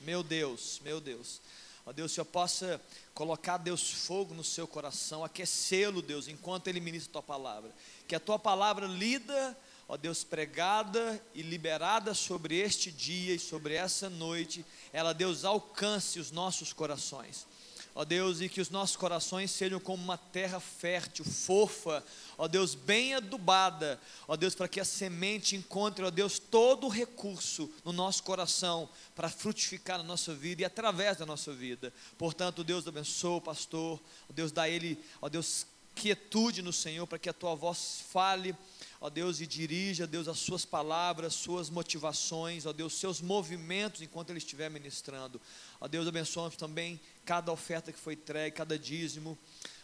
Meu Deus, meu Deus. Ó Deus, o Senhor possa colocar, Deus, fogo no seu coração, aquecê-lo, Deus, enquanto Ele ministra a tua palavra. Que a tua palavra lida, ó Deus, pregada e liberada sobre este dia e sobre essa noite, ela, Deus, alcance os nossos corações ó Deus, e que os nossos corações sejam como uma terra fértil, fofa, ó Deus, bem adubada, ó Deus, para que a semente encontre, ó Deus, todo o recurso no nosso coração para frutificar na nossa vida e através da nossa vida. Portanto, Deus abençoe o pastor, ó Deus, dá ele, ó Deus, quietude no Senhor, para que a tua voz fale ó Deus, e dirija, Deus, as suas palavras, suas motivações, ó Deus, seus movimentos enquanto Ele estiver ministrando. Ó Deus, abençoe também cada oferta que foi entregue, cada dízimo.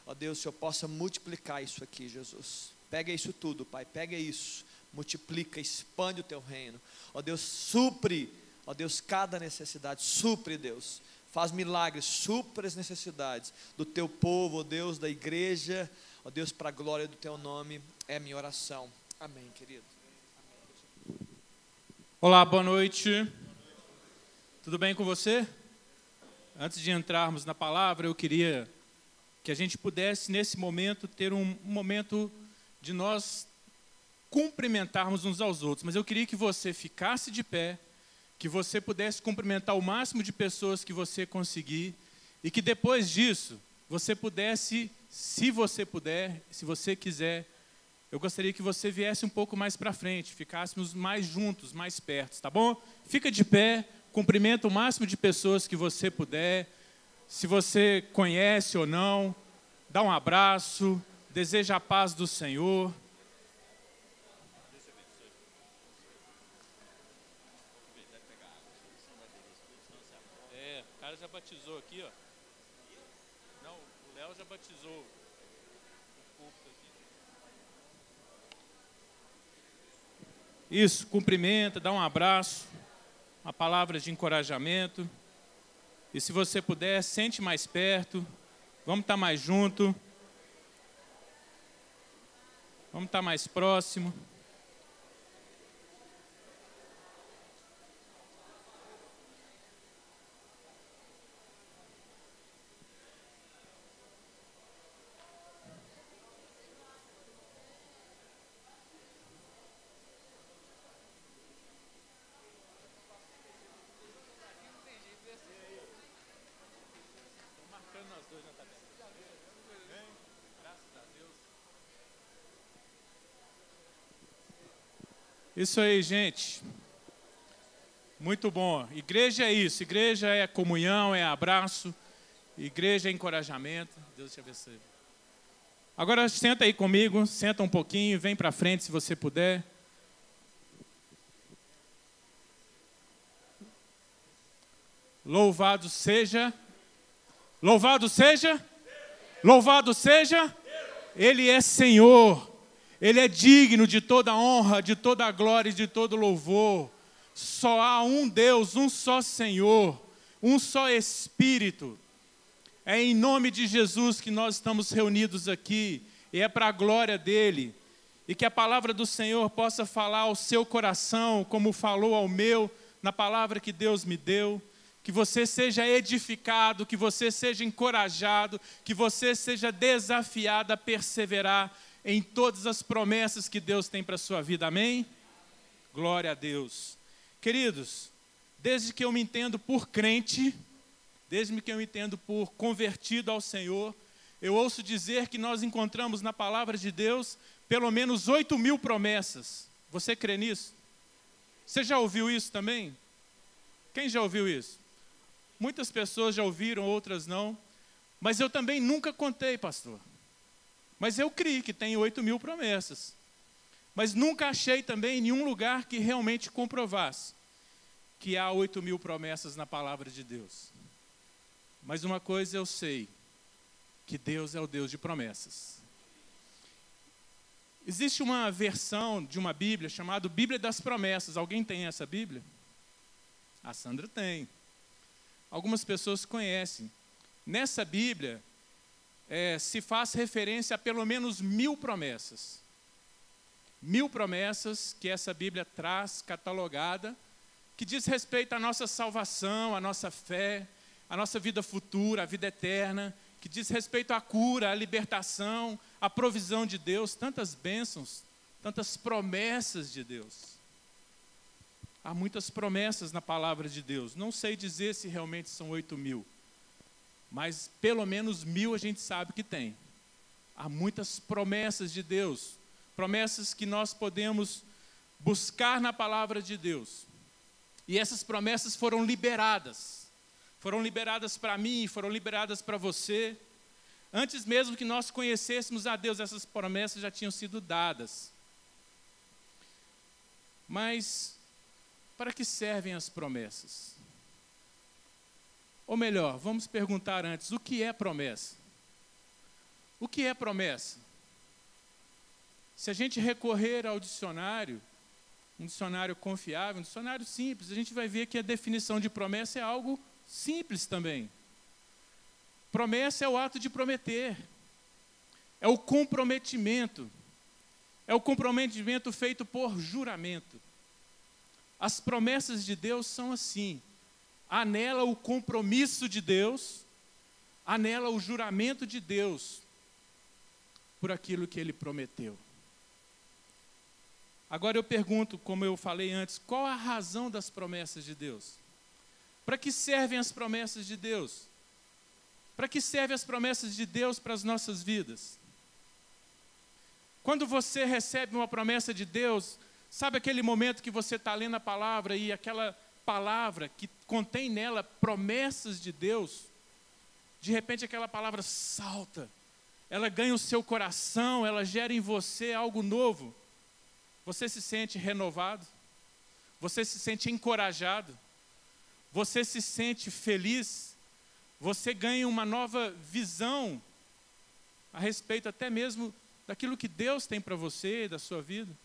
Ó Deus, o Senhor possa multiplicar isso aqui, Jesus. Pega isso tudo, Pai, pega isso, multiplica, expande o teu reino. Ó Deus, supre, ó Deus, cada necessidade, supre, Deus. Faz milagres, supre as necessidades do teu povo, ó Deus, da igreja, ó Deus, para a glória do teu nome, é a minha oração. Amém, querido. Olá, boa noite. Tudo bem com você? Antes de entrarmos na palavra, eu queria que a gente pudesse, nesse momento, ter um, momento de nós cumprimentarmos uns aos outros. Mas eu queria que você ficasse de pé, que você pudesse cumprimentar o máximo de pessoas que você conseguir, e que depois disso, você pudesse, se você puder, se você quiser, eu gostaria que você viesse um pouco mais para frente, ficássemos mais juntos, mais perto, tá bom? Fica de pé, cumprimenta o máximo de pessoas que você puder. Se você conhece ou não, dá um abraço, deseja a paz do Senhor. É, o cara já batizou aqui, ó. Não, o Léo já batizou. Isso, cumprimenta, dá um abraço, uma palavra de encorajamento. E se você puder, sente mais perto, vamos estar mais junto. Vamos estar mais próximo. Isso aí, gente. Muito bom. Igreja é isso. Igreja é comunhão, é abraço. Igreja é encorajamento. Deus te abençoe. Agora senta aí comigo, senta um pouquinho, vem para frente se você puder. Louvado seja. Louvado seja. Louvado seja. Ele é Senhor. Ele é digno de toda honra, de toda glória e de todo louvor. Só há um Deus, um só Senhor, um só Espírito. É em nome de Jesus que nós estamos reunidos aqui, e é para a glória dele. E que a palavra do Senhor possa falar ao seu coração, como falou ao meu, na palavra que Deus me deu. Que você seja edificado, que você seja encorajado, que você seja desafiado a perseverar em todas as promessas que Deus tem para a sua vida, amém? Glória a Deus. Queridos, desde que eu me entendo por crente, desde que eu me entendo por convertido ao Senhor, eu ouço dizer que nós encontramos na palavra de Deus pelo menos oito mil promessas. Você crê nisso? Você já ouviu isso também? Quem já ouviu isso? Muitas pessoas já ouviram, outras não. Mas eu também nunca contei, pastor. Mas eu criei que tem oito mil promessas. Mas nunca achei também nenhum lugar que realmente comprovasse que há oito mil promessas na palavra de Deus. Mas uma coisa eu sei, que Deus é o Deus de promessas. Existe uma versão de uma Bíblia chamada Bíblia das Promessas. Alguém tem essa Bíblia? A Sandra tem. Algumas pessoas conhecem. Nessa Bíblia, é, se faz referência a pelo menos mil promessas. Mil promessas que essa Bíblia traz catalogada que diz respeito à nossa salvação, à nossa fé, à nossa vida futura, à vida eterna, que diz respeito à cura, à libertação, à provisão de Deus, tantas bênçãos, tantas promessas de Deus. Há muitas promessas na palavra de Deus. Não sei dizer se realmente são oito mil, mas pelo menos mil a gente sabe que tem. Há muitas promessas de Deus, promessas que nós podemos buscar na palavra de Deus. E essas promessas foram liberadas. Foram liberadas para mim, foram liberadas para você. Antes mesmo que nós conhecêssemos a Deus, essas promessas já tinham sido dadas. Mas para que servem as promessas? Ou melhor, vamos perguntar antes: o que é promessa? O que é promessa? Se a gente recorrer ao dicionário, um dicionário confiável, um dicionário simples, a gente vai ver que a definição de promessa é algo simples também. Promessa é o ato de prometer, é o comprometimento, é o comprometimento feito por juramento. As promessas de Deus são assim: há nela o compromisso de Deus, há nela o juramento de Deus por aquilo que ele prometeu. Agora eu pergunto, como eu falei antes, qual a razão das promessas de Deus? Para que servem as promessas de Deus? Para que servem as promessas de Deus para as nossas vidas? Quando você recebe uma promessa de Deus, sabe aquele momento que você está lendo a palavra e aquela palavra que contém nela promessas de Deus, de repente aquela palavra salta, ela ganha o seu coração, ela gera em você algo novo. Você se sente renovado? Você se sente encorajado? Você se sente feliz? Você ganha uma nova visão a respeito até mesmo daquilo que Deus tem para você e da sua vida?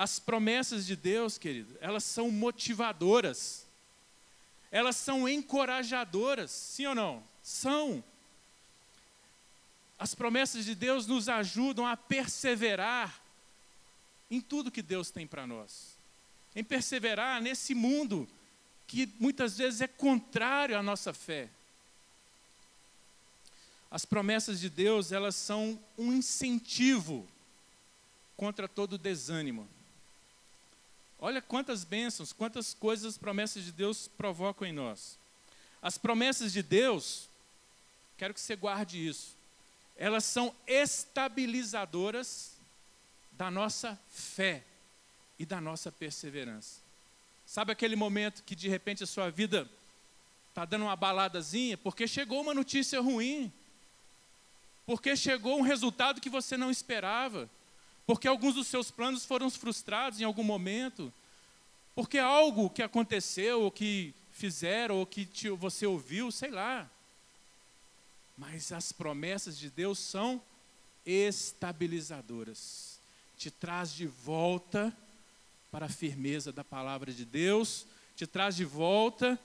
As promessas de Deus, querido, elas são motivadoras. Elas são encorajadoras, sim ou não? São. As promessas de Deus nos ajudam a perseverar em tudo que Deus tem para nós. Em perseverar nesse mundo que muitas vezes é contrário à nossa fé. As promessas de Deus, elas são um incentivo contra todo desânimo. Olha quantas bênçãos, quantas coisas as promessas de Deus provocam em nós. As promessas de Deus, quero que você guarde isso, elas são estabilizadoras da nossa fé e da nossa perseverança. Sabe aquele momento que de repente a sua vida está dando uma baladazinha porque chegou uma notícia ruim, porque chegou um resultado que você não esperava, porque alguns dos seus planos foram frustrados em algum momento, porque algo que aconteceu, ou que fizeram, ou que te, você ouviu, sei lá. Mas as promessas de Deus são estabilizadoras te traz de volta para a firmeza da palavra de Deus, te traz de volta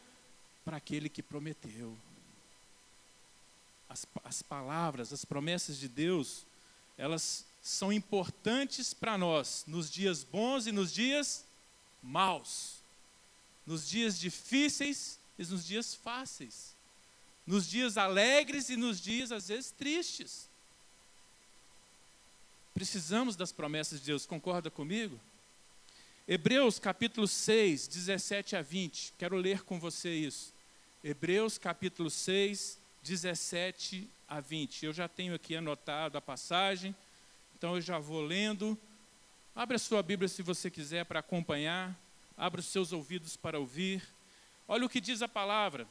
para aquele que prometeu. As, as palavras, as promessas de Deus, elas são importantes para nós nos dias bons e nos dias maus, nos dias difíceis e nos dias fáceis, nos dias alegres e nos dias às vezes tristes. Precisamos das promessas de Deus, concorda comigo? Hebreus capítulo 6, 17 a 20. Quero ler com você isso. Hebreus capítulo 6, 17 a 20. Eu já tenho aqui anotado a passagem, então eu já vou lendo. Abra sua Bíblia se você quiser para acompanhar. Abra os seus ouvidos para ouvir. Olha o que diz a palavra.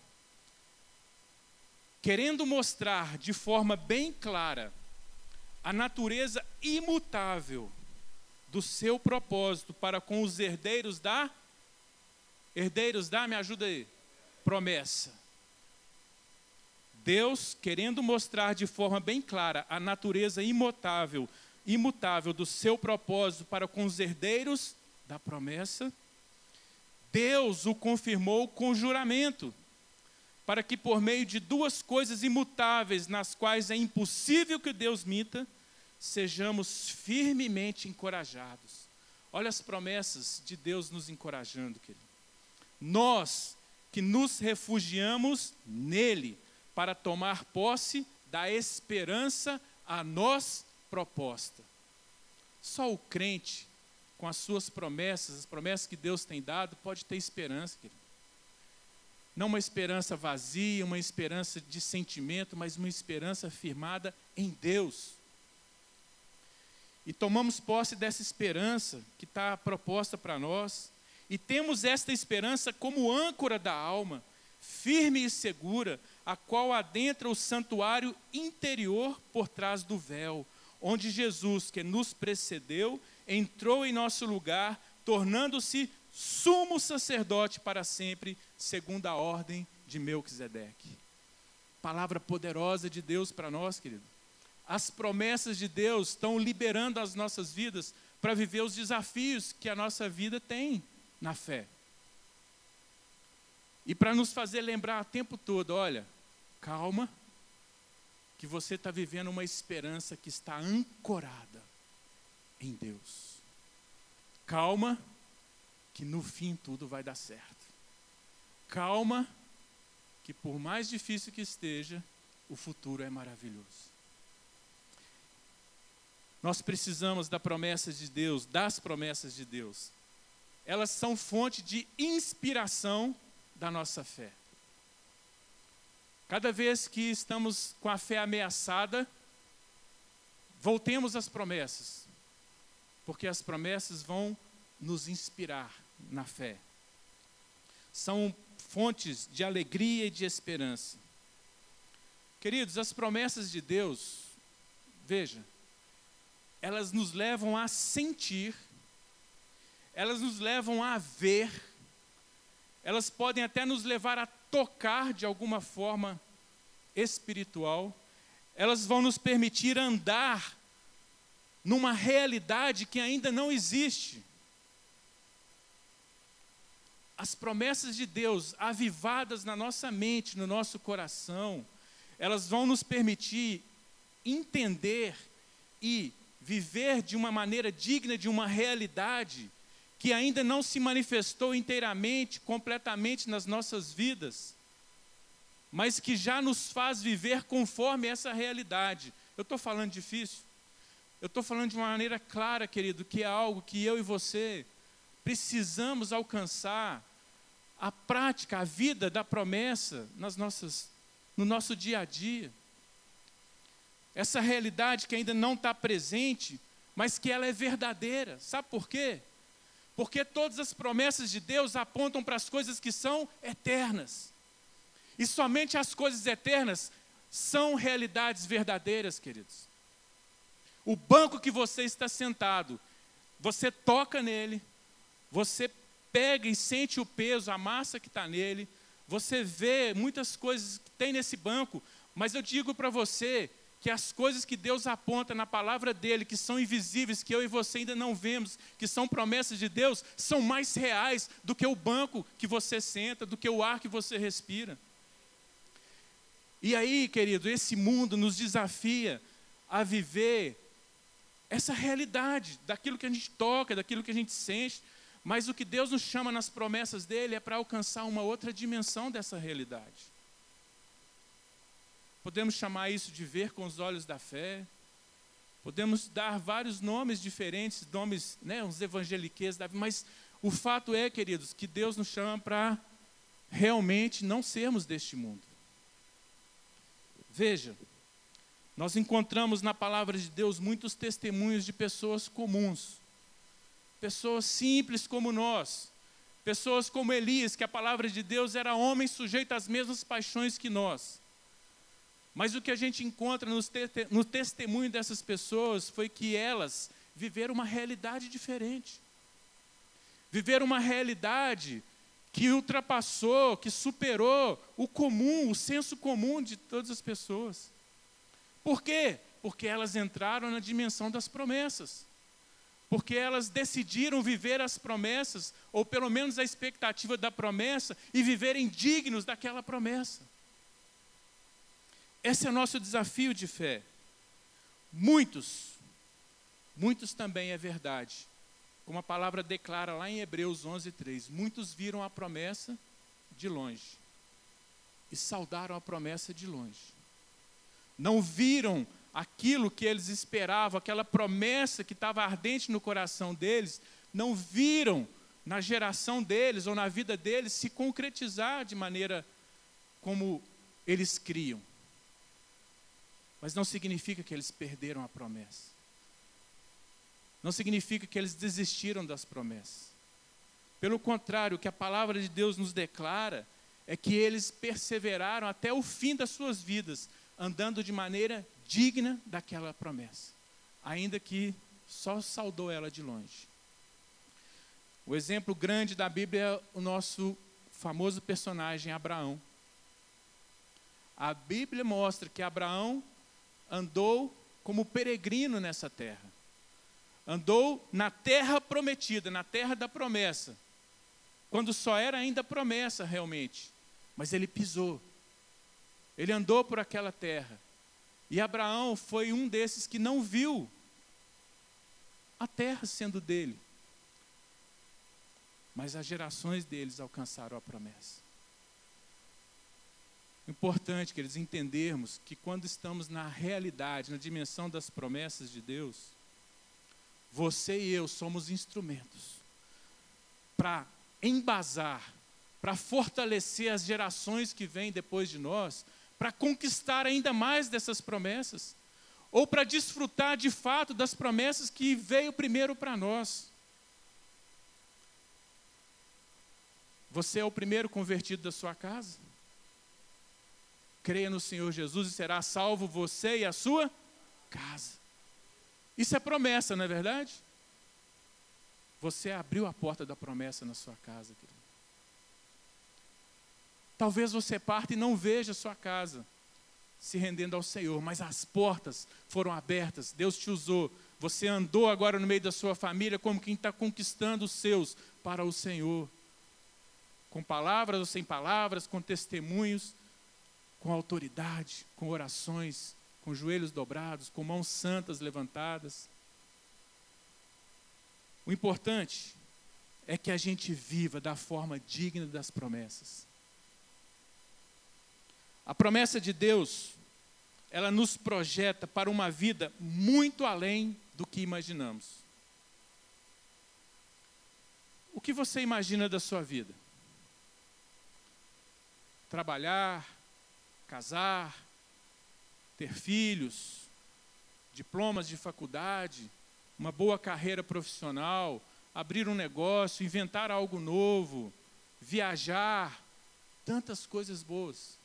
Querendo mostrar de forma bem clara a natureza imutável do seu propósito para com os herdeiros da herdeiros da, me ajuda aí, promessa. Deus querendo mostrar de forma bem clara a natureza imutável, imutável do seu propósito para com os herdeiros da promessa, Deus o confirmou com juramento, para que por meio de duas coisas imutáveis, nas quais é impossível que Deus minta, sejamos firmemente encorajados. Olha as promessas de Deus nos encorajando, querido. nós que nos refugiamos nele para tomar posse da esperança a nós proposta. Só o crente, com as suas promessas, as promessas que Deus tem dado, pode ter esperança, querido. Não uma esperança vazia, uma esperança de sentimento, mas uma esperança firmada em Deus. E tomamos posse dessa esperança que está proposta para nós, e temos esta esperança como âncora da alma, firme e segura, a qual adentra o santuário interior por trás do véu, onde Jesus, que nos precedeu, entrou em nosso lugar, tornando-se sumo sacerdote para sempre, segundo a ordem de Melquisedeque. Palavra poderosa de Deus para nós, querido. As promessas de Deus estão liberando as nossas vidas para viver os desafios que a nossa vida tem na fé. E para nos fazer lembrar o tempo todo: olha, calma, que você está vivendo uma esperança que está ancorada em Deus. Calma, que no fim tudo vai dar certo. Calma, que por mais difícil que esteja, o futuro é maravilhoso. Nós precisamos da promessa de Deus, das promessas de Deus. Elas são fonte de inspiração da nossa fé. Cada vez que estamos com a fé ameaçada, voltemos às promessas, porque as promessas vão nos inspirar na fé. São fontes de alegria e de esperança. Queridos, as promessas de Deus, veja, elas nos levam a sentir, elas nos levam a ver, elas podem até nos levar a tocar de alguma forma espiritual, elas vão nos permitir andar numa realidade que ainda não existe. As promessas de Deus avivadas na nossa mente, no nosso coração, elas vão nos permitir entender e viver de uma maneira digna de uma realidade que ainda não se manifestou inteiramente, completamente nas nossas vidas, mas que já nos faz viver conforme essa realidade. Eu estou falando difícil? Eu estou falando de uma maneira clara, querido, que é algo que eu e você precisamos alcançar a prática, a vida da promessa nas nossas, no nosso dia a dia. Essa realidade que ainda não está presente, mas que ela é verdadeira. Sabe por quê? Porque todas as promessas de Deus apontam para as coisas que são eternas. E somente as coisas eternas são realidades verdadeiras, queridos. O banco que você está sentado, você toca nele, você pega e sente o peso, a massa que está nele, você vê muitas coisas que tem nesse banco, mas eu digo para você que as coisas que Deus aponta na palavra dele, que são invisíveis, que eu e você ainda não vemos, que são promessas de Deus, são mais reais do que o banco que você senta, do que o ar que você respira. E aí, querido, esse mundo nos desafia a viver essa realidade daquilo que a gente toca, daquilo que a gente sente, mas o que Deus nos chama nas promessas dele é para alcançar uma outra dimensão dessa realidade. Podemos chamar isso de ver com os olhos da fé. Podemos dar vários nomes diferentes, nomes, né, uns evangeliquez, mas o fato é, queridos, que Deus nos chama para realmente não sermos deste mundo. Veja, nós encontramos na palavra de Deus muitos testemunhos de pessoas comuns, pessoas simples como nós, pessoas como Elias, que a palavra de Deus era homem sujeito às mesmas paixões que nós. Mas o que a gente encontra no testemunho dessas pessoas foi que elas viveram uma realidade diferente. Viveram uma realidade que ultrapassou, que superou o comum, o senso comum de todas as pessoas. Por quê? Porque elas entraram na dimensão das promessas. Porque elas decidiram viver as promessas, ou pelo menos a expectativa da promessa, e viverem dignos daquela promessa. Esse é nosso desafio de fé. Muitos, muitos também é verdade, como a palavra declara lá em Hebreus 11:3, muitos viram a promessa de longe e saudaram a promessa de longe. Não viram aquilo que eles esperavam, aquela promessa que estava ardente no coração deles, não viram na geração deles ou na vida deles se concretizar de maneira como eles criam. Mas não significa que eles perderam a promessa. Não significa que eles desistiram das promessas. Pelo contrário, o que a palavra de Deus nos declara é que eles perseveraram até o fim das suas vidas, andando de maneira digna daquela promessa, ainda que só saudou ela de longe. O exemplo grande da Bíblia é o nosso famoso personagem Abraão. A Bíblia mostra que Abraão andou como peregrino nessa terra. Andou na terra prometida, na terra da promessa. Quando só era ainda promessa realmente. Mas ele pisou. Ele andou por aquela terra. E Abraão foi um desses que não viu a terra sendo dele. Mas as gerações deles alcançaram a promessa. Importante que eles entendermos que quando estamos na realidade, na dimensão das promessas de Deus, você e eu somos instrumentos para embasar, para fortalecer as gerações que vêm depois de nós, para conquistar ainda mais dessas promessas, ou para desfrutar de fato das promessas que veio primeiro para nós. Você é o primeiro convertido da sua casa? Creia no Senhor Jesus e será salvo você e a sua casa. Isso é promessa, não é verdade? Você abriu a porta da promessa na sua casa, querido. Talvez você parte e não veja a sua casa se rendendo ao Senhor, mas as portas foram abertas, Deus te usou. Você andou agora no meio da sua família como quem está conquistando os seus para o Senhor. Com palavras ou sem palavras, com testemunhos, com autoridade, com orações, com joelhos dobrados, com mãos santas levantadas. O importante é que a gente viva da forma digna das promessas. A promessa de Deus, ela nos projeta para uma vida muito além do que imaginamos. O que você imagina da sua vida? Trabalhar, casar, ter filhos, diplomas de faculdade, uma boa carreira profissional, abrir um negócio, inventar algo novo, viajar, tantas coisas boas.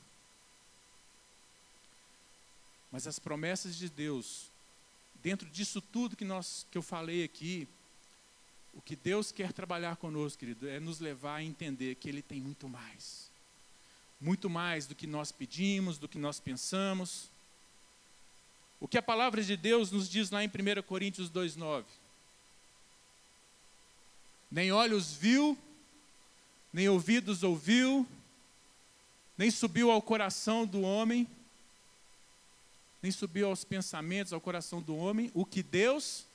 Mas as promessas de Deus, dentro disso tudo que, nós, que eu falei aqui, o que Deus quer trabalhar conosco, querido, é nos levar a entender que Ele tem muito mais. Muito mais do que nós pedimos, do que nós pensamos. O que a palavra de Deus nos diz lá em 1 Coríntios 2,9. Nem olhos viu, nem ouvidos ouviu, nem subiu ao coração do homem nem subiu aos pensamentos, ao coração do homem, o que Deus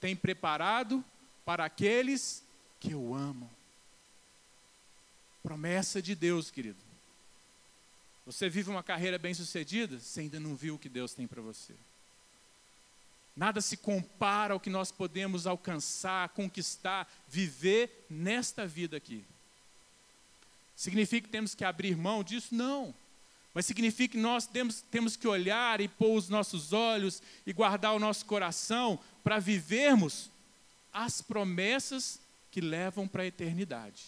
tem preparado para aqueles que o amam. Promessa de Deus, querido. Você vive uma carreira bem-sucedida, você ainda não viu o que Deus tem para você. Nada se compara ao que nós podemos alcançar, conquistar, viver nesta vida aqui. Significa que temos que abrir mão disso? Não mas significa que nós temos, temos que olhar e pôr os nossos olhos e guardar o nosso coração para vivermos as promessas que levam para a eternidade.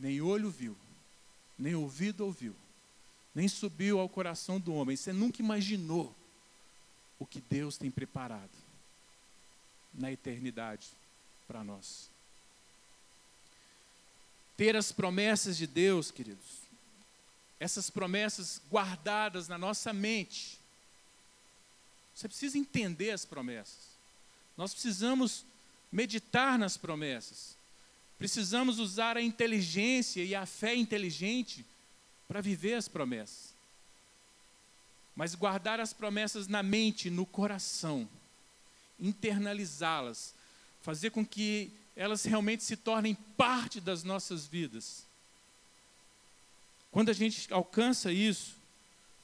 Nem olho viu, nem ouvido ouviu, nem subiu ao coração do homem. Você nunca imaginou o que Deus tem preparado na eternidade para nós. Ter as promessas de Deus, queridos, essas promessas guardadas na nossa mente. Você precisa entender as promessas. Nós precisamos meditar nas promessas. Precisamos usar a inteligência e a fé inteligente para viver as promessas. Mas guardar as promessas na mente, no coração, internalizá-las, fazer com que elas realmente se tornem parte das nossas vidas. Quando a gente alcança isso,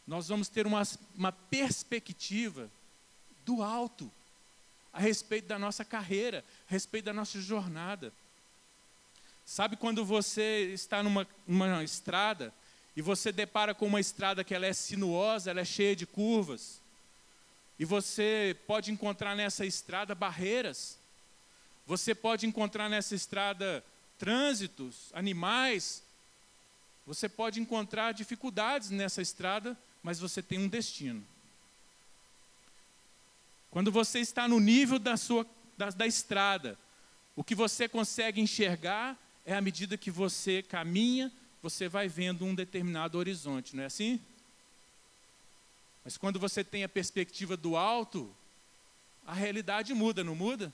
nós vamos ter uma, uma perspectiva do alto a respeito da nossa carreira, a respeito da nossa jornada. Sabe quando você está numa, numa estrada e você depara com uma estrada que ela é sinuosa, ela é cheia de curvas, e você pode encontrar nessa estrada barreiras, você pode encontrar nessa estrada trânsitos, animais, você pode encontrar dificuldades nessa estrada, mas você tem um destino. Quando você está no nível da, sua, da, da estrada, o que você consegue enxergar é à medida que você caminha, você vai vendo um determinado horizonte, não é assim? Mas quando você tem a perspectiva do alto, a realidade muda, não muda?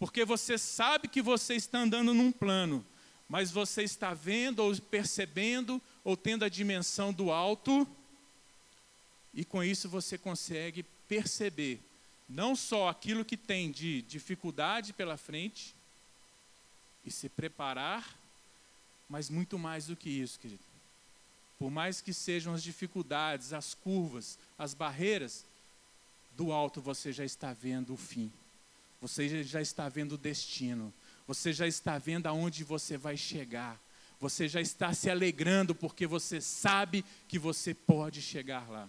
Porque você sabe que você está andando num plano, mas você está vendo ou percebendo ou tendo a dimensão do alto, e com isso você consegue perceber não só aquilo que tem de dificuldade pela frente e se preparar, mas muito mais do que isso, querido. Por mais que sejam as dificuldades, as curvas, as barreiras, do alto você já está vendo o fim. Você já está vendo o destino. Você já está vendo aonde você vai chegar. Você já está se alegrando porque você sabe que você pode chegar lá.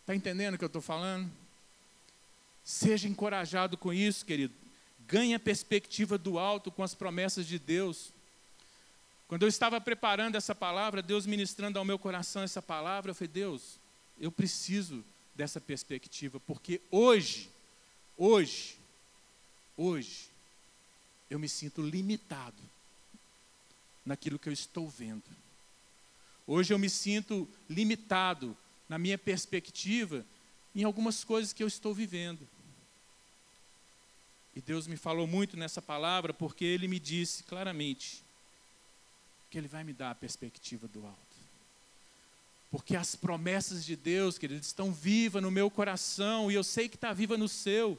Está entendendo o que eu estou falando? Seja encorajado com isso, querido. Ganhe a perspectiva do alto com as promessas de Deus. Quando eu estava preparando essa palavra, Deus ministrando ao meu coração essa palavra, eu falei: Deus, eu preciso dessa perspectiva, porque hoje, hoje, hoje, eu me sinto limitado naquilo que eu estou vendo. Hoje eu me sinto limitado na minha perspectiva, em algumas coisas que eu estou vivendo. E Deus me falou muito nessa palavra, porque Ele me disse claramente que Ele vai me dar a perspectiva do alto. Porque as promessas de Deus, queridos, estão vivas no meu coração e eu sei que está viva no seu.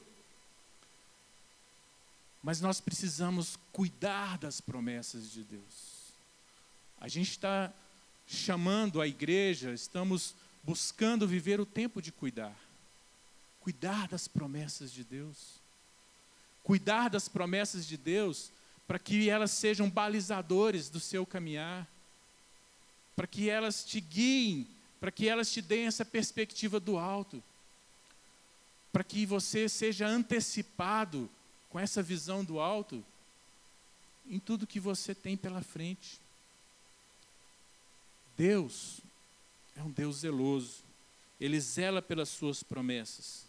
Mas nós precisamos cuidar das promessas de Deus. A gente está chamando a igreja, estamos buscando viver o tempo de cuidar. Cuidar das promessas de Deus. Cuidar das promessas de Deus para que elas sejam balizadores do seu caminhar, para que elas te guiem, para que elas te deem essa perspectiva do alto, para que você seja antecipado com essa visão do alto em tudo que você tem pela frente. Deus é um Deus zeloso. Ele zela pelas suas promessas.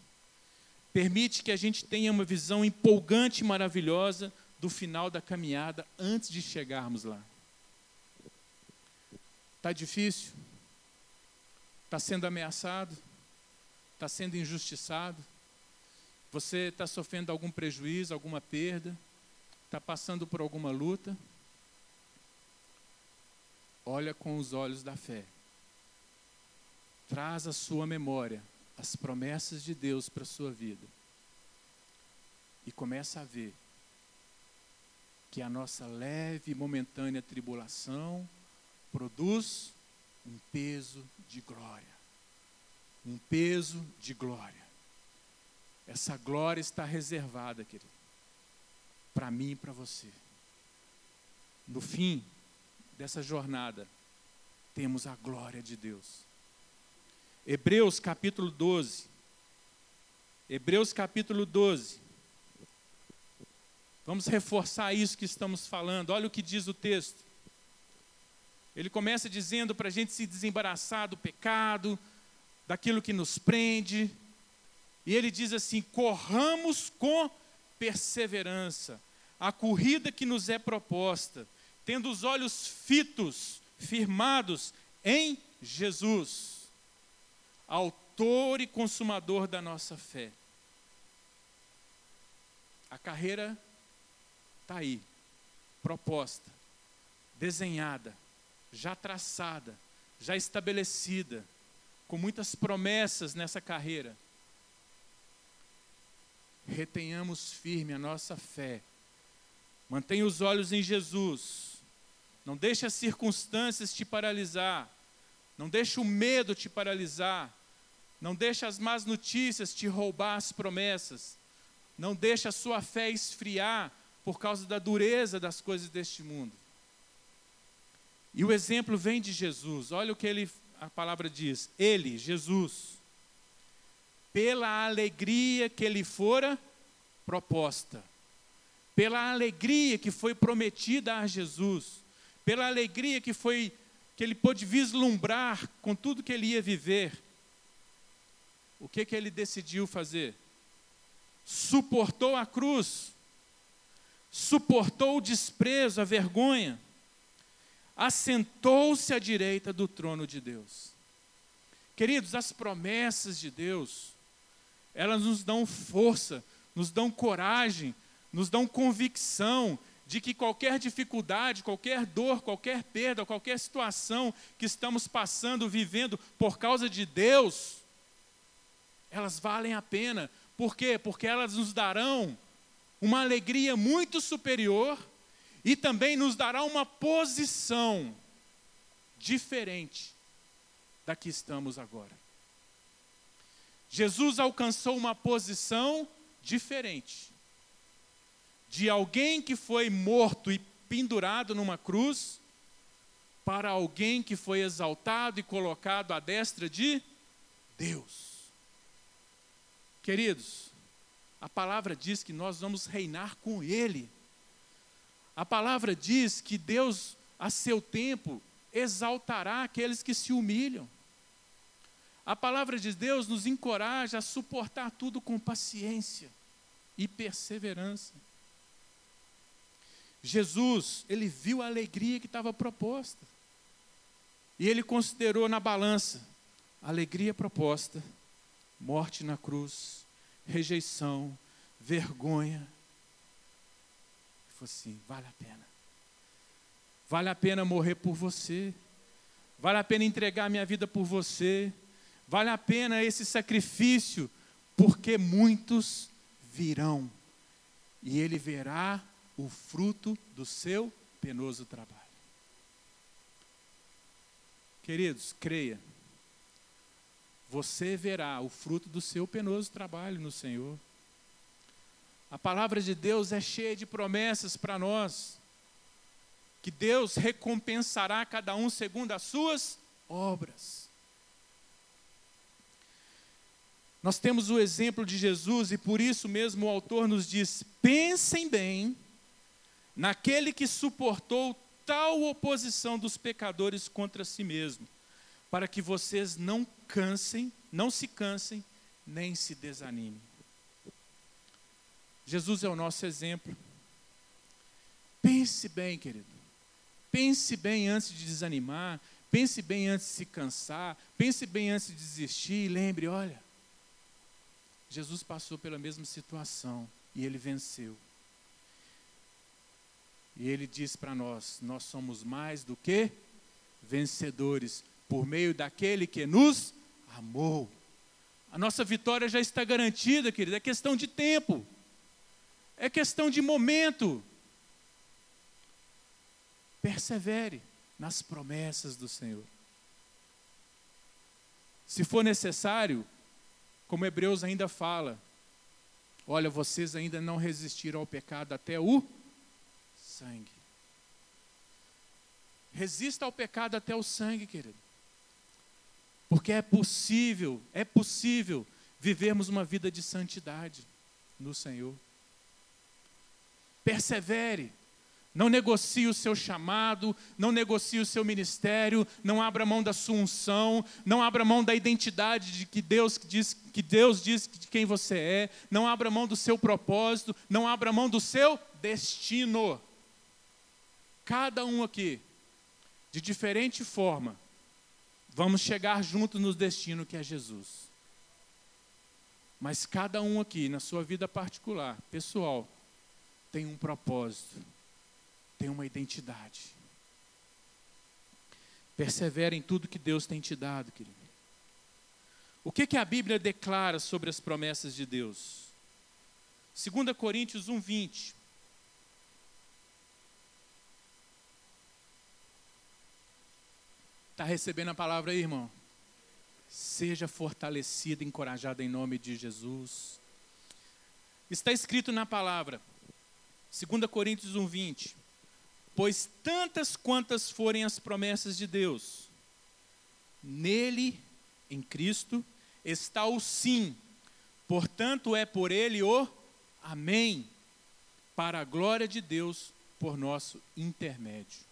Permite que a gente tenha uma visão empolgante e maravilhosa do final da caminhada antes de chegarmos lá. Está difícil? Está sendo ameaçado? Está sendo injustiçado? Você está sofrendo algum prejuízo, alguma perda? Está passando por alguma luta? Olha com os olhos da fé traz à sua memória as promessas de Deus para a sua vida. E começa a ver que a nossa leve e momentânea tribulação produz um peso de glória. Um peso de glória. Essa glória está reservada, querido, para mim e para você. No fim dessa jornada, temos a glória de Deus. Hebreus capítulo 12. Hebreus capítulo 12. Vamos reforçar isso que estamos falando. Olha o que diz o texto. Ele começa dizendo para a gente se desembaraçar do pecado, daquilo que nos prende. E ele diz assim: corramos com perseverança a corrida que nos é proposta, tendo os olhos fitos, firmados em Jesus autor e consumador da nossa fé. A carreira está aí, proposta, desenhada, já traçada, já estabelecida, com muitas promessas nessa carreira. retenhamos firme a nossa fé. Mantenha os olhos em Jesus. Não deixe as circunstâncias te paralisar. Não deixe o medo te paralisar. Não deixe as más notícias te roubar as promessas. Não deixe a sua fé esfriar por causa da dureza das coisas deste mundo. E o exemplo vem de Jesus. Olha o que ele, a palavra diz. Ele, Jesus, pela alegria que lhe fora proposta, pela alegria que foi prometida a Jesus, pela alegria que foi que ele pôde vislumbrar com tudo que ele ia viver. O que que ele decidiu fazer? Suportou a cruz, suportou o desprezo, a vergonha, assentou-se à direita do trono de Deus. Queridos, as promessas de Deus, elas nos dão força, nos dão coragem, nos dão convicção de que qualquer dificuldade, qualquer dor, qualquer perda, qualquer situação que estamos passando, vivendo por causa de Deus, elas valem a pena. Por quê? Porque elas nos darão uma alegria muito superior e também nos dará uma posição diferente da que estamos agora. Jesus alcançou uma posição diferente de alguém que foi morto e pendurado numa cruz para alguém que foi exaltado e colocado à destra de Deus. Queridos, a palavra diz que nós vamos reinar com Ele. A palavra diz que Deus, a seu tempo, exaltará aqueles que se humilham. A palavra de Deus nos encoraja a suportar tudo com paciência e perseverança. Jesus, ele viu a alegria que estava proposta. E ele considerou na balança alegria proposta, morte na cruz, rejeição, vergonha, falou assim: vale a pena. Vale a pena morrer por você. Vale a pena entregar minha vida por você. Vale a pena esse sacrifício, porque muitos virão e ele verá o fruto do seu penoso trabalho. Queridos, creia. Você verá o fruto do seu penoso trabalho no Senhor. A palavra de Deus é cheia de promessas para nós. Que Deus recompensará cada um segundo as suas obras. Nós temos o exemplo de Jesus e por isso mesmo o autor nos diz: pensem bem naquele que suportou tal oposição dos pecadores contra si mesmo, para que vocês não cansem, não se cansem, nem se desanimem. Jesus é o nosso exemplo. Pense bem, querido. Pense bem antes de desanimar. Pense bem antes de se cansar. Pense bem antes de desistir. E lembre: olha, Jesus passou pela mesma situação e ele venceu. E ele diz para nós: nós somos mais do que vencedores por meio daquele que nos amou. A nossa vitória já está garantida, querido, é questão de tempo é questão de momento. Persevere nas promessas do Senhor. Se for necessário, como Hebreus ainda fala, olha, vocês ainda não resistiram ao pecado até o sangue. Resista ao pecado até o sangue, querido. Porque é possível, é possível vivermos uma vida de santidade no Senhor persevere. Não negocie o seu chamado, não negocie o seu ministério, não abra mão da sua unção, não abra mão da identidade de que Deus diz que Deus diz de quem você é, não abra mão do seu propósito, não abra mão do seu destino. Cada um aqui, de diferente forma, vamos chegar juntos no destino que é Jesus. Mas cada um aqui, na sua vida particular, pessoal, tem um propósito, tem uma identidade. Persevera em tudo que Deus tem te dado, querido. O que, que a Bíblia declara sobre as promessas de Deus? 2 Coríntios 1, Está recebendo a palavra aí, irmão? Seja fortalecido, encorajado em nome de Jesus. Está escrito na palavra, 2 Coríntios 1, 20. Pois tantas quantas forem as promessas de Deus, nele, em Cristo, está o sim, portanto é por ele o amém, para a glória de Deus por nosso intermédio.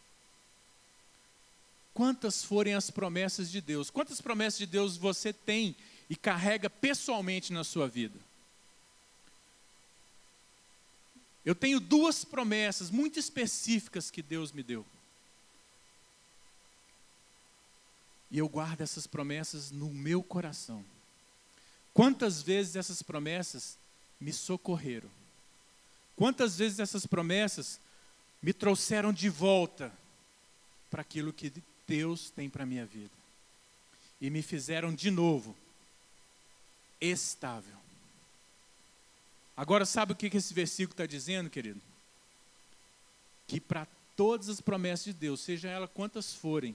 Quantas forem as promessas de Deus? Quantas promessas de Deus você tem e carrega pessoalmente na sua vida? Eu tenho duas promessas muito específicas que Deus me deu. E eu guardo essas promessas no meu coração. Quantas vezes essas promessas me socorreram? Quantas vezes essas promessas me trouxeram de volta para aquilo que Deus tem para a minha vida? E me fizeram de novo estável. Agora, sabe o que esse versículo está dizendo, querido? Que para todas as promessas de Deus, seja ela quantas forem,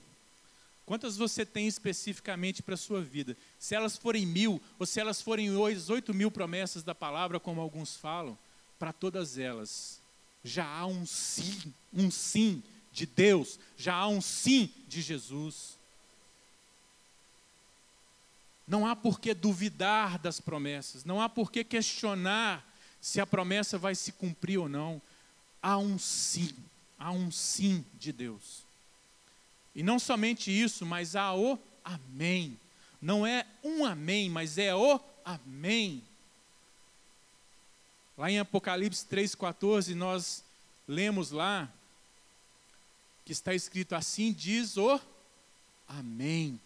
quantas você tem especificamente para a sua vida, se elas forem mil, ou se elas forem oito mil promessas da palavra, como alguns falam, para todas elas, já há um sim, um sim de Deus, já há um sim de Jesus. Não há por que duvidar das promessas, não há por que questionar se a promessa vai se cumprir ou não. Há um sim, há um sim de Deus. E não somente isso, mas há o amém. Não é um amém, mas é o amém. Lá em Apocalipse 3,14, nós lemos lá que está escrito assim: diz o Amém.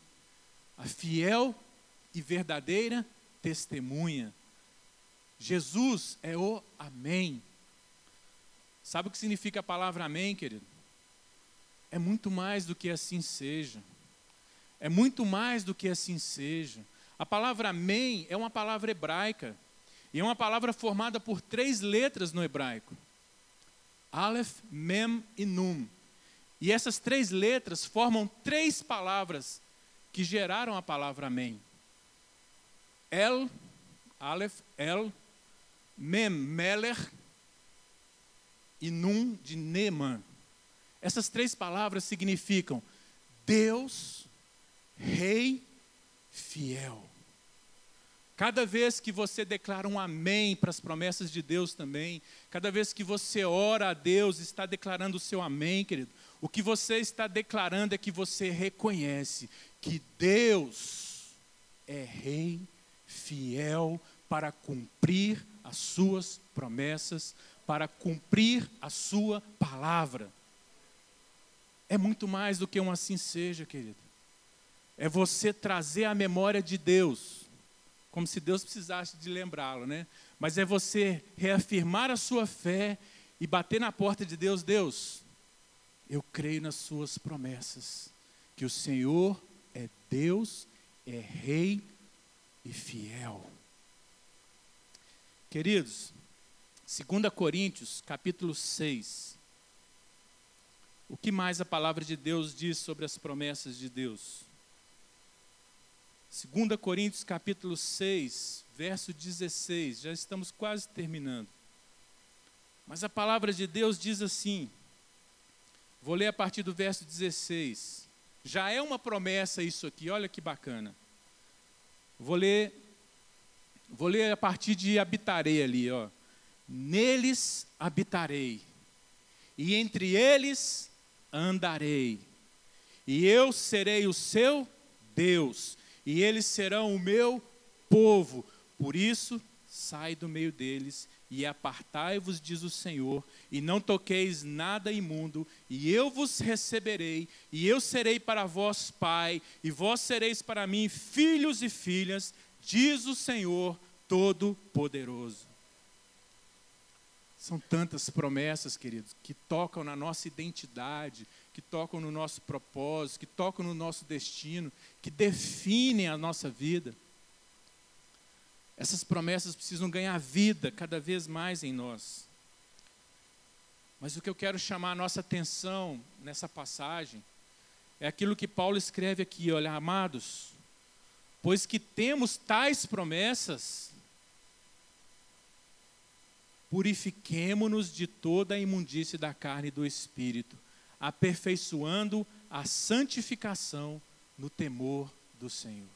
A fiel e verdadeira testemunha Jesus é o Amém. Sabe o que significa a palavra Amém, querido? É muito mais do que assim seja. É muito mais do que assim seja. A palavra Amém é uma palavra hebraica. E é uma palavra formada por três letras no hebraico: Aleph, Mem e Num. E essas três letras formam três palavras que geraram a palavra Amém. El, Aleph, El, Mem, Meler e Num de Neman. Essas três palavras significam Deus, Rei, fiel. Cada vez que você declara um amém para as promessas de Deus também, cada vez que você ora a Deus, está declarando o seu amém, querido. O que você está declarando é que você reconhece que Deus é Rei, fiel para cumprir as suas promessas, para cumprir a sua palavra. É muito mais do que um assim seja, querido. É você trazer a memória de Deus, como se Deus precisasse de lembrá-lo, né? Mas é você reafirmar a sua fé e bater na porta de Deus, Deus, eu creio nas suas promessas, que o Senhor é Deus, é Rei e fiel. Queridos, 2 Coríntios, capítulo 6. O que mais a palavra de Deus diz sobre as promessas de Deus? 2 Coríntios, capítulo 6, verso 16. Já estamos quase terminando. Mas a palavra de Deus diz assim: Vou ler a partir do verso 16. Já é uma promessa isso aqui, olha que bacana. Vou ler Vou ler a partir de habitarei ali, ó. Neles habitarei, e entre eles andarei, e eu serei o seu Deus, e eles serão o meu povo. Por isso, sai do meio deles e apartai-vos, diz o Senhor, e não toqueis nada imundo, e eu vos receberei, e eu serei para vós pai, e vós sereis para mim filhos e filhas, diz o Senhor Todo-Poderoso. São tantas promessas, queridos, que tocam na nossa identidade, que tocam no nosso propósito, que tocam no nosso destino, que definem a nossa vida. Essas promessas precisam ganhar vida cada vez mais em nós. Mas o que eu quero chamar a nossa atenção nessa passagem é aquilo que Paulo escreve aqui, olha, amados, pois que temos tais promessas, purifiquemo-nos de toda a imundície da carne e do espírito, aperfeiçoando a santificação no temor do Senhor.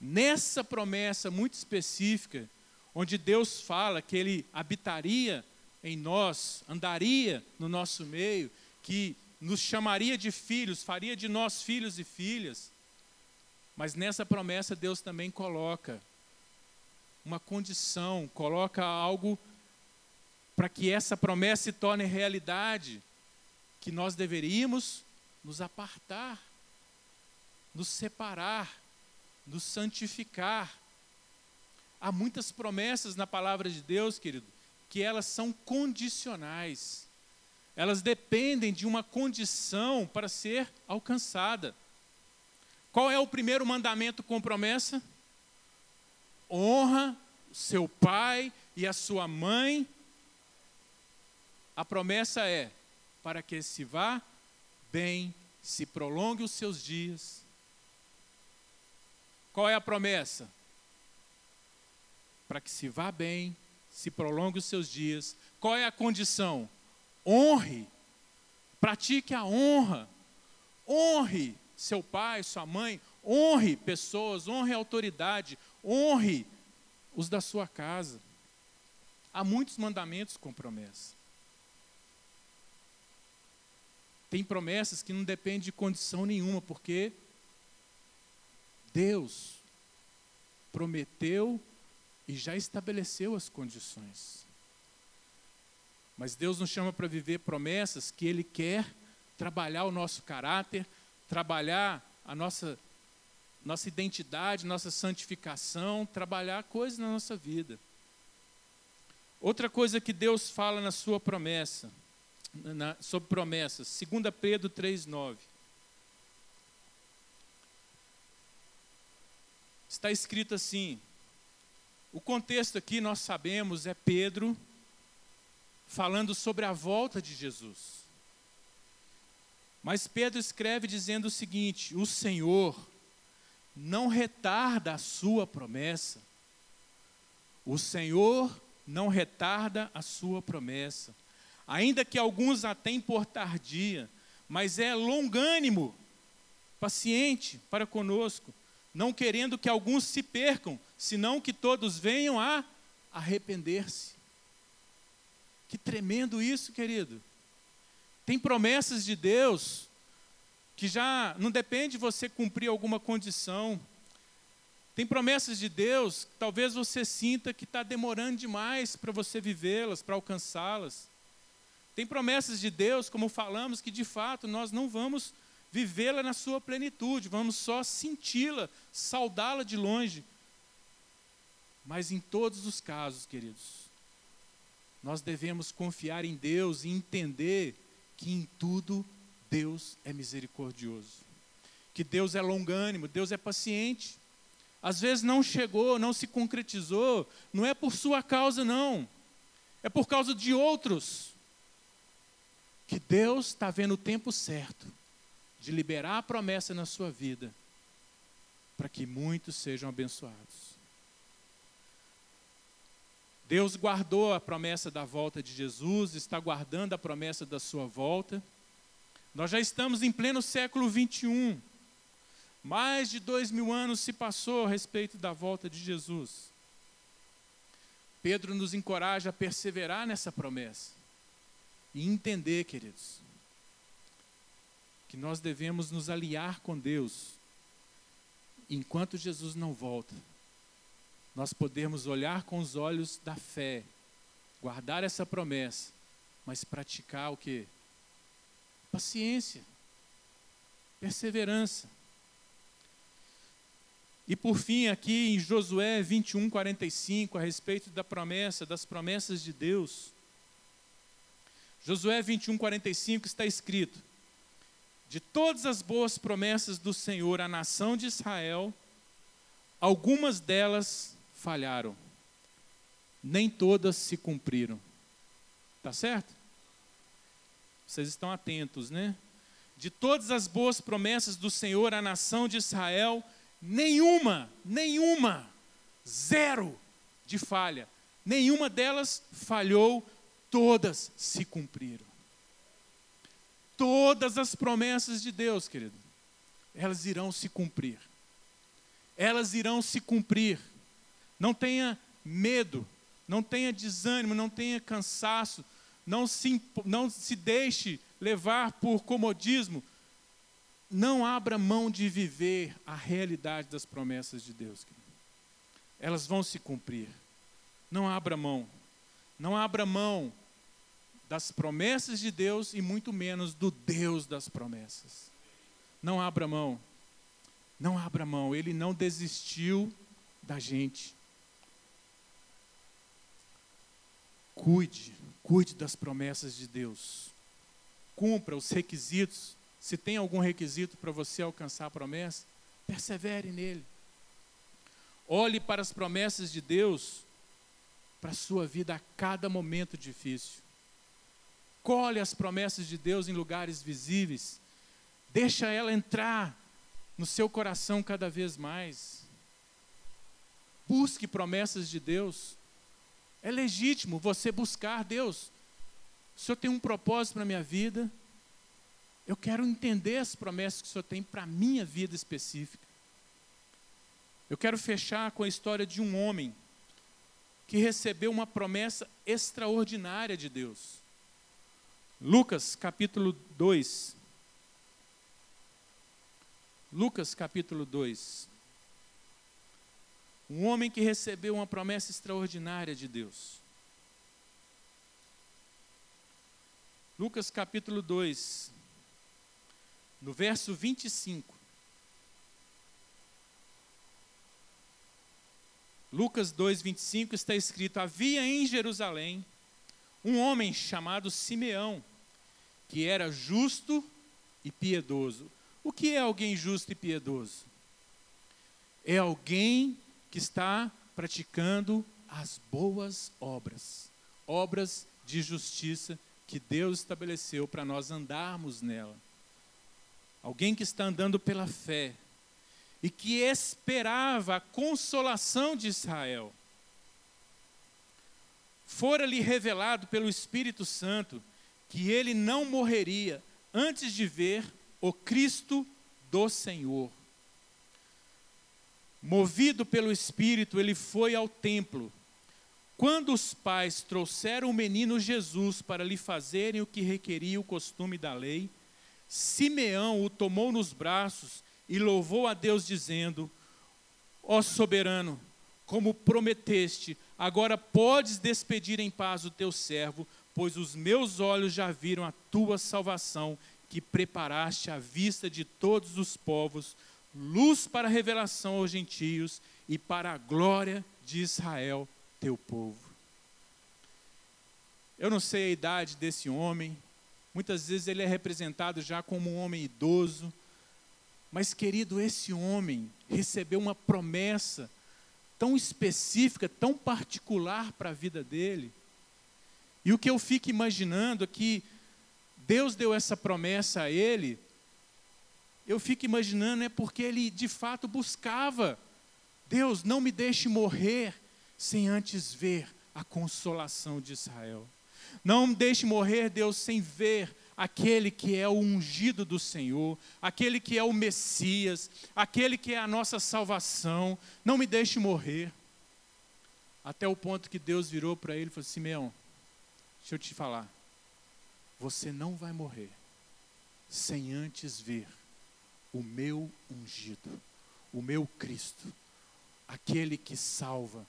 Nessa promessa muito específica, onde Deus fala que Ele habitaria em nós, andaria no nosso meio, que nos chamaria de filhos, faria de nós filhos e filhas. Mas nessa promessa Deus também coloca uma condição, coloca algo para que essa promessa se torne realidade, que nós deveríamos nos apartar, nos separar, nos santificar. Há muitas promessas na palavra de Deus, querido, que elas são condicionais. Elas dependem de uma condição para ser alcançada. Qual é o primeiro mandamento com promessa? Honra seu pai e a sua mãe. A promessa é para que se vá bem, se prolongue os seus dias. Qual é a promessa? Para que se vá bem, se prolongue os seus dias. Qual é a condição? honre, pratique a honra, honre seu pai, sua mãe, honre pessoas, honre autoridade, honre os da sua casa. Há muitos mandamentos com promessa. Tem promessas que não dependem de condição nenhuma, porque Deus prometeu e já estabeleceu as condições. Mas Deus nos chama para viver promessas que Ele quer trabalhar o nosso caráter, trabalhar a nossa, nossa identidade, nossa santificação, trabalhar coisas na nossa vida. Outra coisa que Deus fala na sua promessa, na, sobre promessas, 2 Pedro 3,9. Está escrito assim, o contexto aqui nós sabemos é Pedro falando sobre a volta de Jesus. Mas Pedro escreve dizendo o seguinte: O Senhor não retarda a sua promessa. O Senhor não retarda a sua promessa. Ainda que alguns a tenham por tardia, mas é longânimo, paciente para conosco, não querendo que alguns se percam, senão que todos venham a arrepender-se. Que tremendo isso, querido. Tem promessas de Deus que já não depende de você cumprir alguma condição. Tem promessas de Deus que talvez você sinta que está demorando demais para você vivê-las, para alcançá-las. Tem promessas de Deus, como falamos, que de fato nós não vamos vivê-la na sua plenitude, vamos só senti-la, saudá-la de longe. Mas em todos os casos, queridos, nós devemos confiar em Deus e entender que em tudo Deus é misericordioso. Que Deus é longânimo, Deus é paciente. Às vezes não chegou, não se concretizou, não é por sua causa, não. É por causa de outros. Que Deus está vendo o tempo certo de liberar a promessa na sua vida, para que muitos sejam abençoados. Deus guardou a promessa da volta de Jesus, está guardando a promessa da sua volta. Nós já estamos em pleno século 21. Mais de dois mil anos se passou a respeito da volta de Jesus. Pedro nos encoraja a perseverar nessa promessa e entender, queridos, que nós devemos nos aliar com Deus enquanto Jesus não volta nós podemos olhar com os olhos da fé, guardar essa promessa, mas praticar o que? Paciência, perseverança. E por fim, aqui em Josué 21, 45, a respeito da promessa, das promessas de Deus. Josué 21, 45 está escrito: De todas as boas promessas do Senhor à nação de Israel, algumas delas falharam. Nem todas se cumpriram. Tá certo? Vocês estão atentos, né? De todas as boas promessas do Senhor à nação de Israel, nenhuma, nenhuma, zero de falha. Nenhuma delas falhou, todas se cumpriram. Todas as promessas de Deus, querido, elas irão se cumprir. Elas irão se cumprir. Não tenha medo, não tenha desânimo, não tenha cansaço, não se, não se deixe levar por comodismo. Não abra mão de viver a realidade das promessas de Deus. Querido. Elas vão se cumprir. Não abra mão. Não abra mão das promessas de Deus e muito menos do Deus das promessas. Não abra mão. Não abra mão. Ele não desistiu da gente. Cuide, cuide das promessas de Deus. Cumpra os requisitos. Se tem algum requisito para você alcançar a promessa, persevere nele. Olhe para as promessas de Deus para a sua vida a cada momento difícil colhe as promessas de Deus em lugares visíveis, deixa ela entrar no seu coração cada vez mais. Busque promessas de Deus. É legítimo você buscar Deus. O Senhor tem um propósito na minha vida. Eu quero entender as promessas que o Senhor tem para a minha vida específica. Eu quero fechar com a história de um homem que recebeu uma promessa extraordinária de Deus. Lucas capítulo 2. Lucas capítulo 2. Um homem que recebeu uma promessa extraordinária de Deus. Lucas capítulo 2, no verso 25. Lucas 2, 25 está escrito: Havia em Jerusalém um homem chamado Simeão, que era justo e piedoso. O que é alguém justo e piedoso? É alguém que está praticando as boas obras, obras de justiça que Deus estabeleceu para nós andarmos nela. Alguém que está andando pela fé e que esperava a consolação de Israel fora-lhe revelado pelo Espírito Santo que ele não morreria antes de ver o Cristo do Senhor. Movido pelo Espírito, ele foi ao templo. Quando os pais trouxeram o menino Jesus para lhe fazerem o que requeria o costume da lei, Simeão o tomou nos braços e louvou a Deus, dizendo: Ó soberano, como prometeste, agora podes despedir em paz o teu servo, pois os meus olhos já viram a tua salvação, que preparaste à vista de todos os povos, luz para a revelação aos gentios e para a glória de Israel, teu povo. Eu não sei a idade desse homem, muitas vezes ele é representado já como um homem idoso, mas querido, esse homem recebeu uma promessa tão específica, tão particular para a vida dele. E o que eu fico imaginando é que Deus deu essa promessa a ele, eu fico imaginando é porque ele de fato buscava. Deus, não me deixe morrer sem antes ver a consolação de Israel. Não me deixe morrer, Deus, sem ver aquele que é o ungido do Senhor, aquele que é o Messias, aquele que é a nossa salvação. Não me deixe morrer. Até o ponto que Deus virou para ele e falou: Simeão, deixa eu te falar. Você não vai morrer sem antes ver o meu ungido, o meu Cristo, aquele que salva.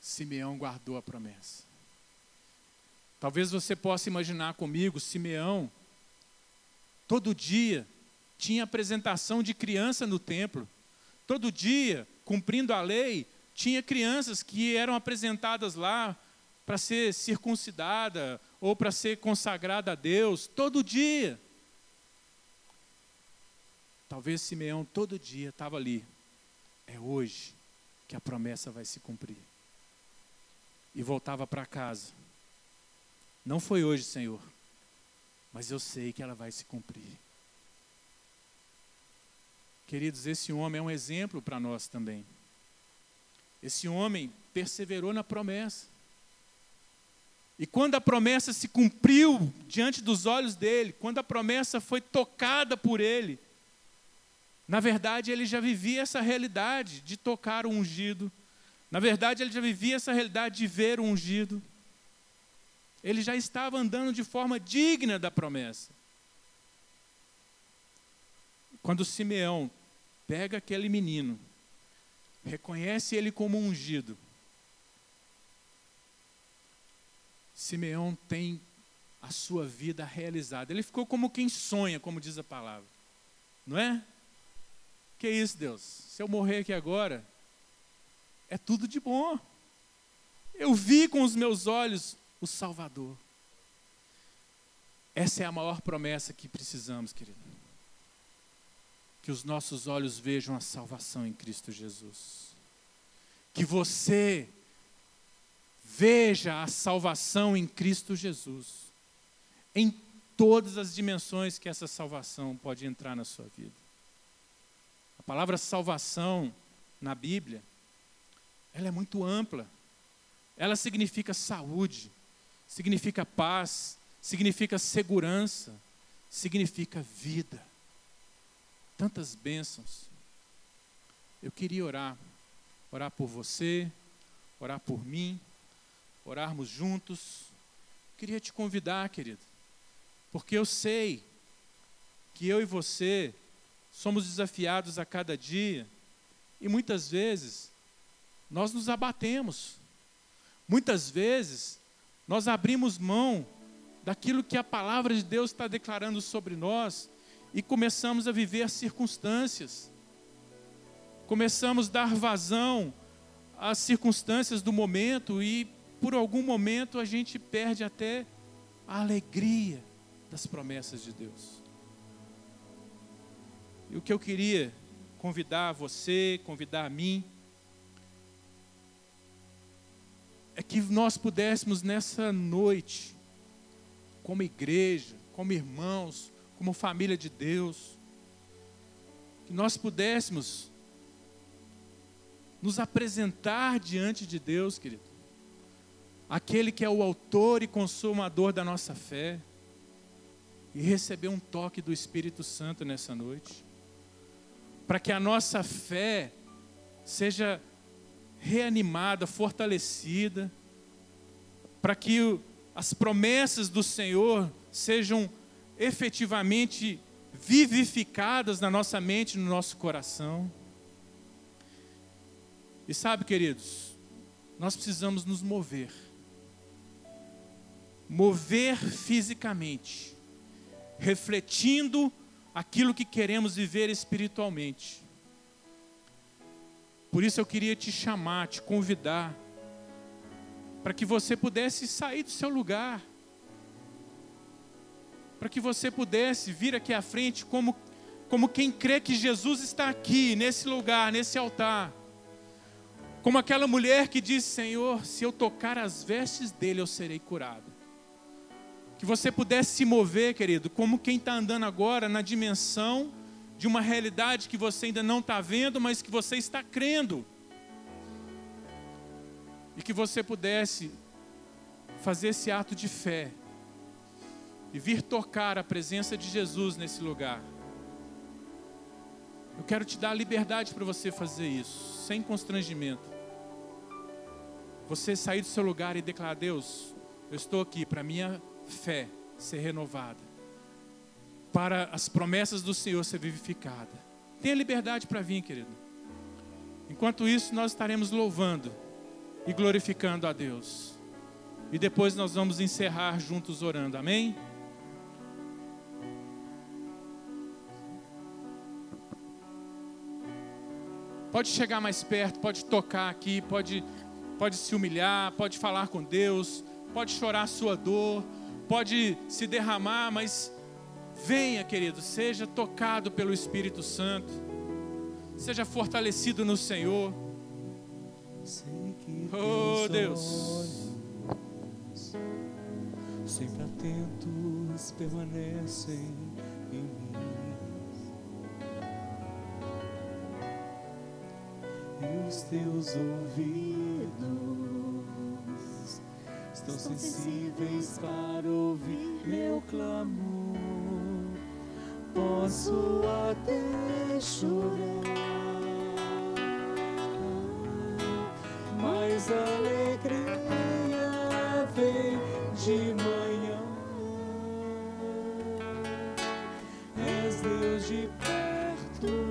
Simeão guardou a promessa. Talvez você possa imaginar comigo, Simeão, todo dia tinha apresentação de criança no templo. Todo dia, cumprindo a lei, tinha crianças que eram apresentadas lá para ser circuncidada ou para ser consagrada a Deus, todo dia. Talvez Simeão todo dia estava ali. É hoje que a promessa vai se cumprir. E voltava para casa. Não foi hoje, Senhor, mas eu sei que ela vai se cumprir. Queridos, esse homem é um exemplo para nós também. Esse homem perseverou na promessa. E quando a promessa se cumpriu diante dos olhos dele, quando a promessa foi tocada por ele, na verdade ele já vivia essa realidade de tocar o ungido. Na verdade ele já vivia essa realidade de ver o ungido. Ele já estava andando de forma digna da promessa. Quando Simeão pega aquele menino, reconhece ele como ungido. Simeão tem a sua vida realizada. Ele ficou como quem sonha, como diz a palavra. Não é? Que isso, Deus? Se eu morrer aqui agora, é tudo de bom. Eu vi com os meus olhos o Salvador. Essa é a maior promessa que precisamos, querido que os nossos olhos vejam a salvação em Cristo Jesus. Que você veja a salvação em Cristo Jesus. Em todas as dimensões que essa salvação pode entrar na sua vida. A palavra salvação na Bíblia, ela é muito ampla. Ela significa saúde, significa paz, significa segurança, significa vida tantas bênçãos. Eu queria orar, orar por você, orar por mim, orarmos juntos. Queria te convidar, querido, porque eu sei que eu e você somos desafiados a cada dia e muitas vezes nós nos abatemos. Muitas vezes nós abrimos mão daquilo que a palavra de Deus está declarando sobre nós e começamos a viver as circunstâncias. Começamos a dar vazão às circunstâncias do momento e por algum momento a gente perde até a alegria das promessas de Deus. E o que eu queria convidar você, convidar a mim, é que nós pudéssemos nessa noite, como igreja, como irmãos, como família de Deus, que nós pudéssemos nos apresentar diante de Deus, querido, aquele que é o autor e consumador da nossa fé, e receber um toque do Espírito Santo nessa noite, para que a nossa fé seja reanimada, fortalecida, para que as promessas do Senhor sejam efetivamente vivificadas na nossa mente, no nosso coração. E sabe, queridos, nós precisamos nos mover. Mover fisicamente, refletindo aquilo que queremos viver espiritualmente. Por isso eu queria te chamar, te convidar, para que você pudesse sair do seu lugar para que você pudesse vir aqui à frente como, como quem crê que Jesus está aqui, nesse lugar, nesse altar. Como aquela mulher que disse: Senhor, se eu tocar as vestes dele, eu serei curado. Que você pudesse se mover, querido, como quem está andando agora na dimensão de uma realidade que você ainda não está vendo, mas que você está crendo. E que você pudesse fazer esse ato de fé e vir tocar a presença de Jesus nesse lugar. Eu quero te dar a liberdade para você fazer isso, sem constrangimento. Você sair do seu lugar e declarar: Deus, eu estou aqui para minha fé ser renovada, para as promessas do Senhor ser vivificada. Tenha liberdade para vir, querido. Enquanto isso, nós estaremos louvando e glorificando a Deus. E depois nós vamos encerrar juntos orando. Amém? Pode chegar mais perto, pode tocar aqui, pode, pode se humilhar, pode falar com Deus, pode chorar a sua dor, pode se derramar, mas Venha, querido, seja tocado pelo Espírito Santo, seja fortalecido no Senhor. Oh Deus, sempre atentos permanecem em mim. E os teus ouvidos estão sensíveis para ouvir meu clamor. Posso até chorar, mas a alegria vem de manhã. És Deus de perto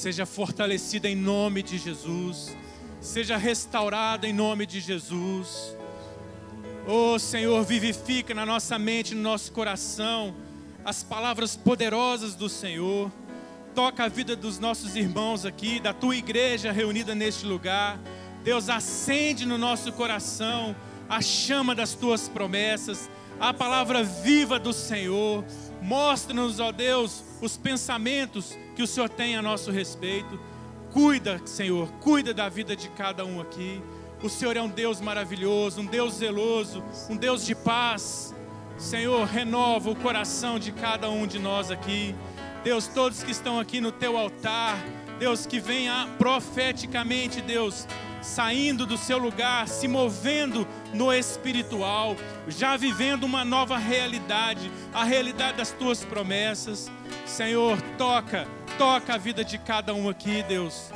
seja fortalecida em nome de Jesus, seja restaurada em nome de Jesus. Oh Senhor, vivifica na nossa mente, no nosso coração, as palavras poderosas do Senhor. Toca a vida dos nossos irmãos aqui, da tua igreja reunida neste lugar. Deus, acende no nosso coração a chama das tuas promessas, a palavra viva do Senhor. Mostra-nos, ó Deus, os pensamentos que o Senhor tem a nosso respeito. Cuida, Senhor, cuida da vida de cada um aqui. O Senhor é um Deus maravilhoso, um Deus zeloso, um Deus de paz. Senhor, renova o coração de cada um de nós aqui. Deus, todos que estão aqui no teu altar, Deus, que venha profeticamente, Deus, saindo do seu lugar, se movendo no espiritual, já vivendo uma nova realidade, a realidade das tuas promessas. Senhor, toca, toca a vida de cada um aqui, Deus.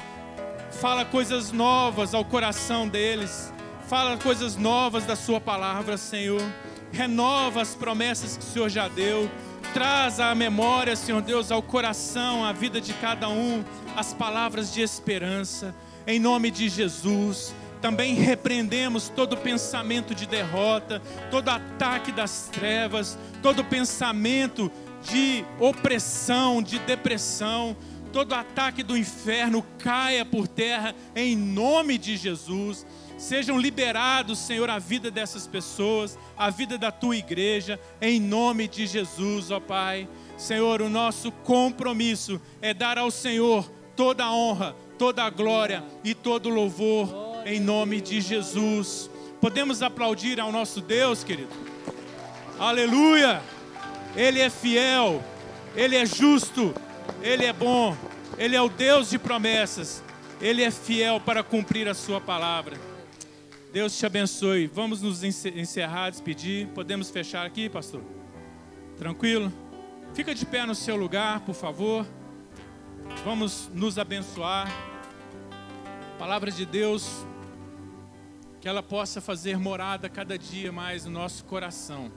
Fala coisas novas ao coração deles. Fala coisas novas da Sua palavra, Senhor. Renova as promessas que o Senhor já deu. Traz à memória, Senhor Deus, ao coração, à vida de cada um, as palavras de esperança. Em nome de Jesus. Também repreendemos todo pensamento de derrota, todo ataque das trevas, todo pensamento de opressão, de depressão, todo ataque do inferno caia por terra em nome de Jesus. Sejam liberados, Senhor, a vida dessas pessoas, a vida da tua igreja, em nome de Jesus, ó Pai. Senhor, o nosso compromisso é dar ao Senhor toda a honra, toda a glória e todo o louvor, em nome de Jesus. Podemos aplaudir ao nosso Deus, querido? Aleluia! Ele é fiel, Ele é justo, Ele é bom, Ele é o Deus de promessas. Ele é fiel para cumprir a sua palavra. Deus te abençoe. Vamos nos ence- encerrar, despedir. Podemos fechar aqui, pastor? Tranquilo? Fica de pé no seu lugar, por favor. Vamos nos abençoar. Palavra de Deus, que ela possa fazer morada cada dia mais no nosso coração.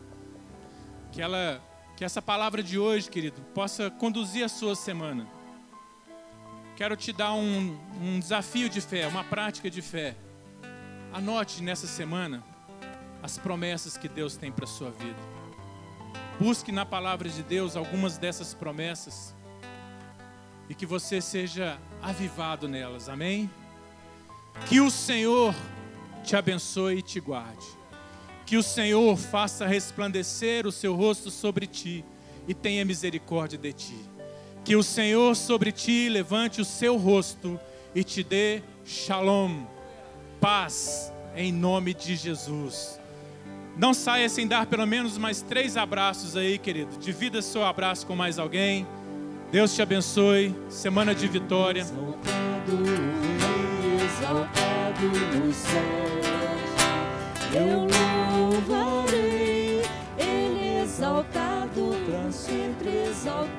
Que ela, que essa palavra de hoje, querido, possa conduzir a sua semana. Quero te dar um, um desafio de fé, uma prática de fé. Anote nessa semana as promessas que Deus tem para a sua vida. Busque na palavra de Deus algumas dessas promessas e que você seja avivado nelas, amém? Que o Senhor te abençoe e te guarde. Que o Senhor faça resplandecer o seu rosto sobre ti e tenha misericórdia de ti. Que o Senhor sobre ti levante o seu rosto e te dê shalom, paz, em nome de Jesus. Não saia sem dar pelo menos mais três abraços aí, querido. Divida seu abraço com mais alguém. Deus te abençoe. Semana de vitória. Exaltado, exaltado nos céus. Eu louvarei, Ele exaltado, sempre exaltado.